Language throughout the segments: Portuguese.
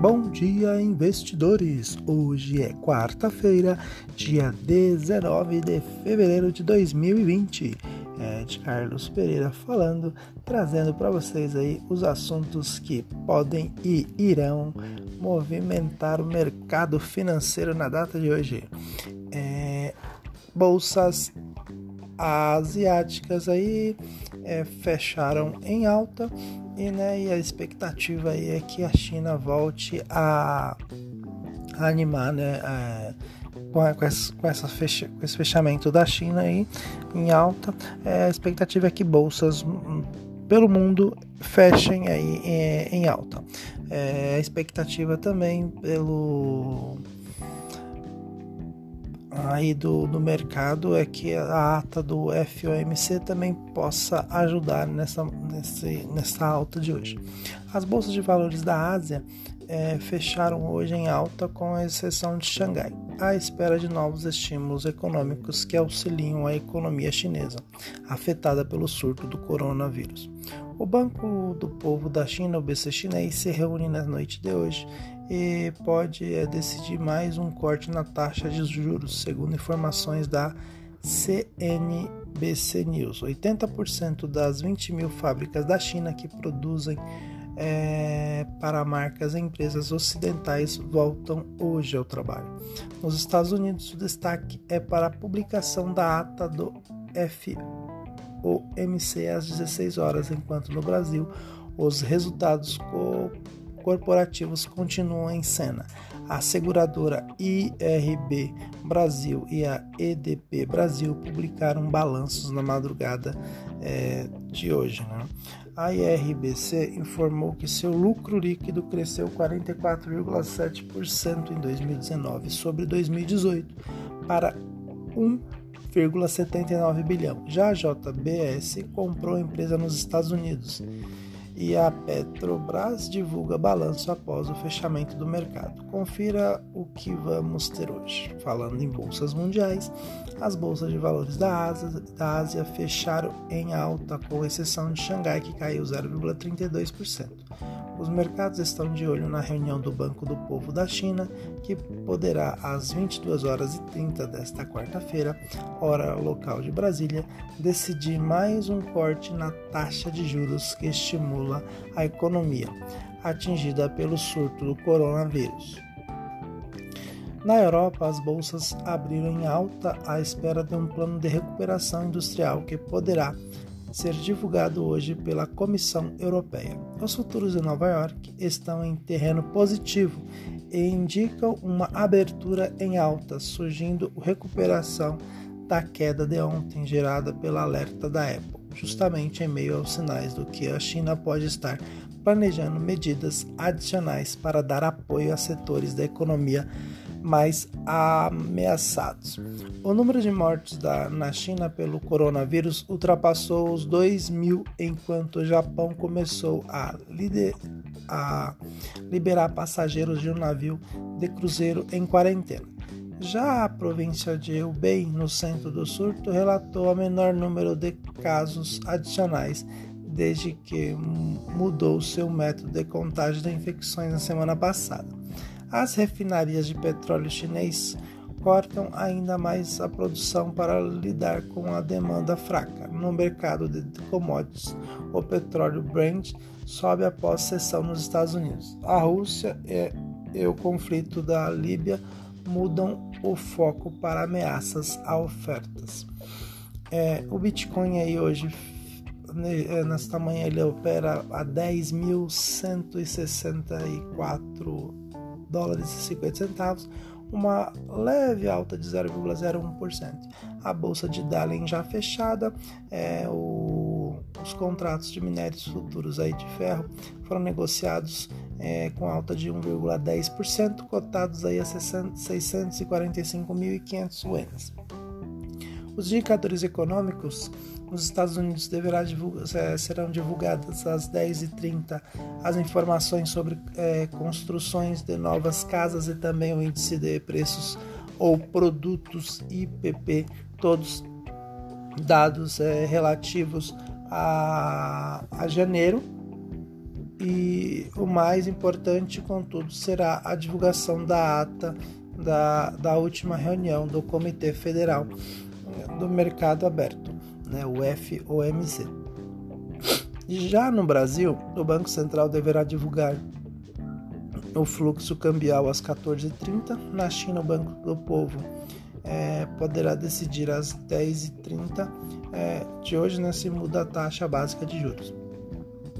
Bom dia, investidores! Hoje é quarta-feira, dia 19 de fevereiro de 2020. É de Carlos Pereira falando, trazendo para vocês aí os assuntos que podem e irão movimentar o mercado financeiro na data de hoje. É, bolsas asiáticas aí é, fecharam em alta e, né, e a expectativa aí é que a China volte a, animar né, com, com, essa, com, essa fecha, com esse fechamento da China aí em alta. É, a expectativa é que bolsas hum, pelo mundo fechem aí em, em alta. É, a expectativa também pelo aí do, do mercado é que a ata do FOMC também possa ajudar nessa, nesse, nessa alta de hoje. As bolsas de valores da Ásia é, fecharam hoje em alta, com exceção de Xangai, à espera de novos estímulos econômicos que auxiliam a economia chinesa, afetada pelo surto do coronavírus. O Banco do Povo da China, o BC chinês, se reúne na noite de hoje e pode é, decidir mais um corte na taxa de juros, segundo informações da CNBC News. 80% das 20 mil fábricas da China que produzem é, para marcas e empresas ocidentais voltam hoje ao trabalho. Nos Estados Unidos, o destaque é para a publicação da ata do FOMC às 16 horas, enquanto no Brasil os resultados corporativos continuam em cena. A seguradora IRB Brasil e a EDP Brasil publicaram balanços na madrugada é, de hoje. Né? A IRBC informou que seu lucro líquido cresceu 44,7% em 2019 sobre 2018 para 1,79 bilhão. Já a JBS comprou a empresa nos Estados Unidos e a Petrobras divulga balanço após o fechamento do mercado. Confira o que vamos ter hoje. Falando em bolsas mundiais, as bolsas de valores da Ásia, da Ásia fecharam em alta, com exceção de Xangai, que caiu 0,32%. Os mercados estão de olho na reunião do Banco do Povo da China, que poderá, às 22 horas e 30 desta quarta-feira, hora local de Brasília, decidir mais um corte na taxa de juros que estimula a economia, atingida pelo surto do coronavírus. Na Europa, as bolsas abriram em alta à espera de um plano de recuperação industrial que poderá ser divulgado hoje pela Comissão Europeia. Os futuros de Nova York estão em terreno positivo e indicam uma abertura em alta, surgindo recuperação da queda de ontem gerada pela alerta da Apple, justamente em meio aos sinais do que a China pode estar planejando medidas adicionais para dar apoio a setores da economia mais ameaçados. O número de mortes da, na China pelo coronavírus ultrapassou os 2 mil, enquanto o Japão começou a, lider, a liberar passageiros de um navio de cruzeiro em quarentena. Já a província de Hubei, no centro do surto, relatou a menor número de casos adicionais desde que mudou seu método de contagem de infecções na semana passada. As refinarias de petróleo chinês cortam ainda mais a produção para lidar com a demanda fraca. No mercado de commodities, o petróleo Brent sobe após sessão nos Estados Unidos. A Rússia e, e o conflito da Líbia mudam o foco para ameaças a ofertas. É, o Bitcoin aí hoje é, nesta manhã ele opera a 10.164 dólares e 50 centavos, uma leve alta de 0,01%. A bolsa de Dalian já fechada, é, o, os contratos de minérios futuros aí de ferro foram negociados é, com alta de 1,10%, cotados aí a 645.500 ienes. Os indicadores econômicos nos Estados Unidos deverá divulgar, é, serão divulgadas às 10h30 as informações sobre é, construções de novas casas e também o índice de preços ou produtos IPP, todos dados é, relativos a, a janeiro. E o mais importante, contudo, será a divulgação da ata da, da última reunião do Comitê Federal do Mercado Aberto, né, o FOMC. Já no Brasil, o Banco Central deverá divulgar o fluxo cambial às 14h30. Na China, o Banco do Povo é, poderá decidir às 10h30 é, de hoje, né, se muda a taxa básica de juros.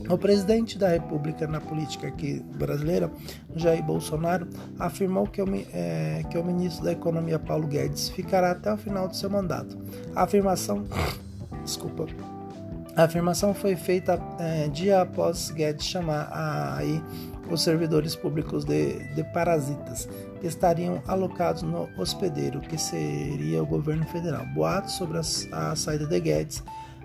O presidente da República na política aqui brasileira, Jair Bolsonaro, afirmou que o, é, que o ministro da Economia, Paulo Guedes, ficará até o final do seu mandato. A afirmação. Desculpa. A afirmação foi feita é, dia após Guedes chamar aí os servidores públicos de, de parasitas que estariam alocados no hospedeiro, que seria o governo federal. Boatos sobre a, a saída de Guedes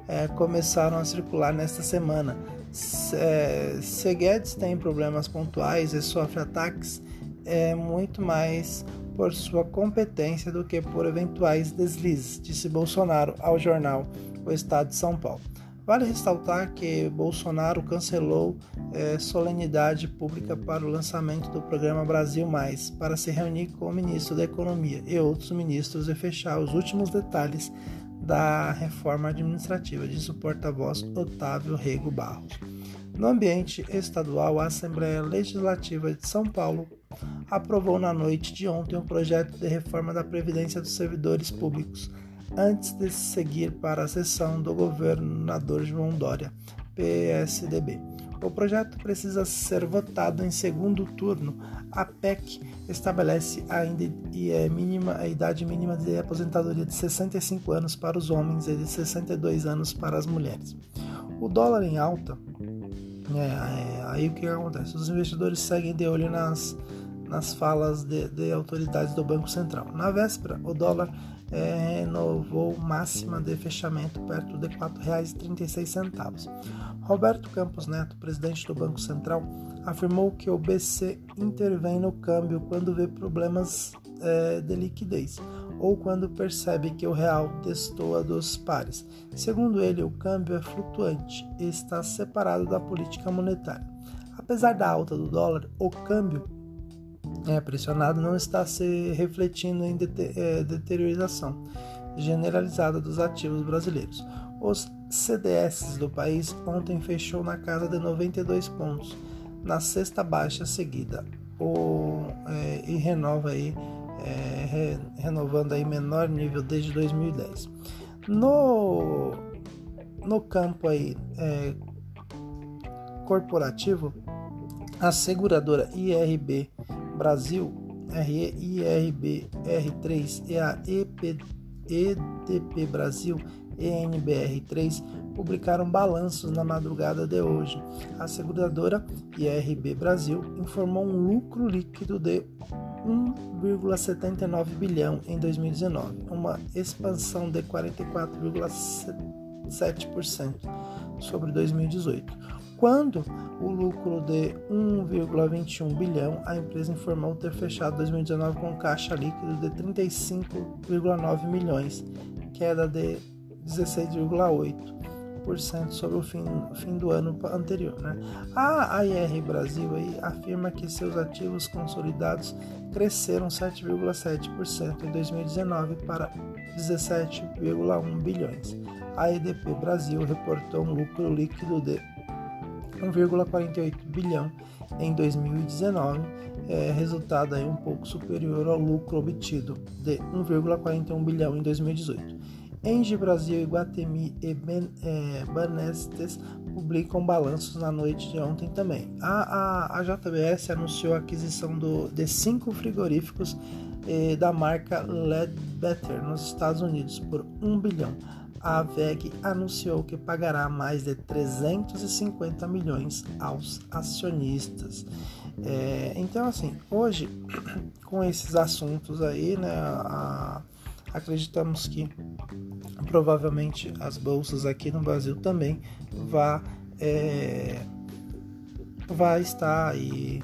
é, começaram a circular nesta semana. Se, é, se Guedes tem problemas pontuais e sofre ataques, é muito mais por sua competência do que por eventuais deslizes, disse Bolsonaro ao jornal O Estado de São Paulo. Vale ressaltar que Bolsonaro cancelou é, solenidade pública para o lançamento do programa Brasil Mais, para se reunir com o ministro da Economia e outros ministros e fechar os últimos detalhes da reforma administrativa, disse o porta-voz Otávio Rego Barros. No ambiente estadual, a Assembleia Legislativa de São Paulo aprovou na noite de ontem um projeto de reforma da Previdência dos Servidores Públicos antes de seguir para a sessão do governador João Dória, PSDB. O projeto precisa ser votado em segundo turno. A PEC estabelece ainda a, mínima, a idade mínima de aposentadoria de 65 anos para os homens e de 62 anos para as mulheres. O dólar em alta, é, aí o que acontece? Os investidores seguem de olho nas, nas falas de, de autoridades do Banco Central. Na véspera, o dólar é, renovou máxima de fechamento perto de R$ 4,36. Roberto Campos Neto, presidente do Banco Central, afirmou que o BC intervém no câmbio quando vê problemas é, de liquidez ou quando percebe que o real destoa dos pares. Segundo ele, o câmbio é flutuante e está separado da política monetária. Apesar da alta do dólar, o câmbio é, pressionado não está se refletindo em é, deterioração generalizada dos ativos brasileiros. Os CDS do país ontem fechou na casa de 92 pontos, na sexta baixa seguida, o, é, e renova aí, é, re, renovando aí menor nível desde 2010. No, no campo aí, é, corporativo, a seguradora IRB Brasil, RIRB R3 e a EP, EDP Brasil ENBR3 publicaram balanços na madrugada de hoje. A seguradora IRB Brasil informou um lucro líquido de 1,79 bilhão em 2019, uma expansão de 44,7% sobre 2018. Quando o lucro de 1,21 bilhão, a empresa informou ter fechado 2019 com caixa líquido de 35,9 milhões, queda de 16,8% sobre o fim, fim do ano anterior. Né? A AIR Brasil aí afirma que seus ativos consolidados cresceram 7,7% em 2019 para 17,1 bilhões. A EDP Brasil reportou um lucro líquido de 1,48 bilhão em 2019, é, resultado aí um pouco superior ao lucro obtido de 1,41 bilhão em 2018. Engie Brasil, e ben, é, Banestes publicam balanços na noite de ontem também. A, a, a JBS anunciou a aquisição do, de cinco frigoríficos eh, da marca Ledbetter nos Estados Unidos por 1 bilhão a VEG anunciou que pagará mais de 350 milhões aos acionistas. É, então, assim, hoje, com esses assuntos aí, né, a, acreditamos que provavelmente as bolsas aqui no Brasil também vá, é, vai estar aí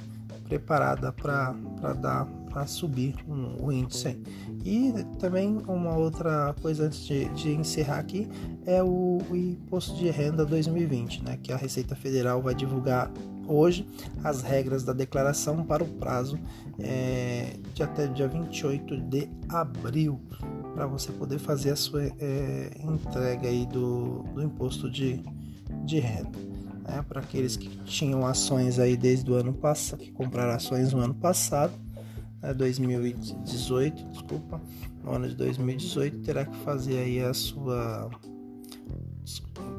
preparada para dar para subir um, o índice. E também uma outra coisa antes de, de encerrar aqui é o, o, imposto de renda 2020, né, que a Receita Federal vai divulgar hoje as regras da declaração para o prazo é, de até dia 28 de abril para você poder fazer a sua é, entrega aí do, do imposto de, de renda. Né? Para aqueles que tinham ações aí desde o ano passado, que compraram ações no ano passado, né? 2018, desculpa, no ano de 2018 terá que fazer aí a sua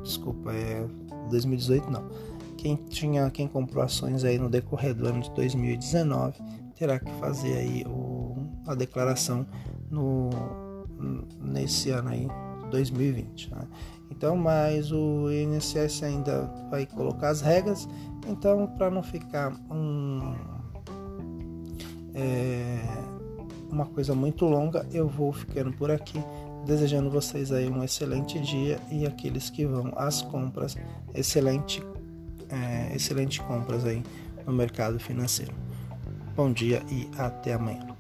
desculpa, é 2018 não. Quem tinha, quem comprou ações aí no decorrer do ano de 2019 terá que fazer aí o, a declaração no nesse ano aí, 2020. Né? Então, mas o INSS ainda vai colocar as regras, então para não ficar um, é, uma coisa muito longa, eu vou ficando por aqui, desejando vocês aí um excelente dia e aqueles que vão às compras, excelente, é, excelente compras aí no mercado financeiro. Bom dia e até amanhã.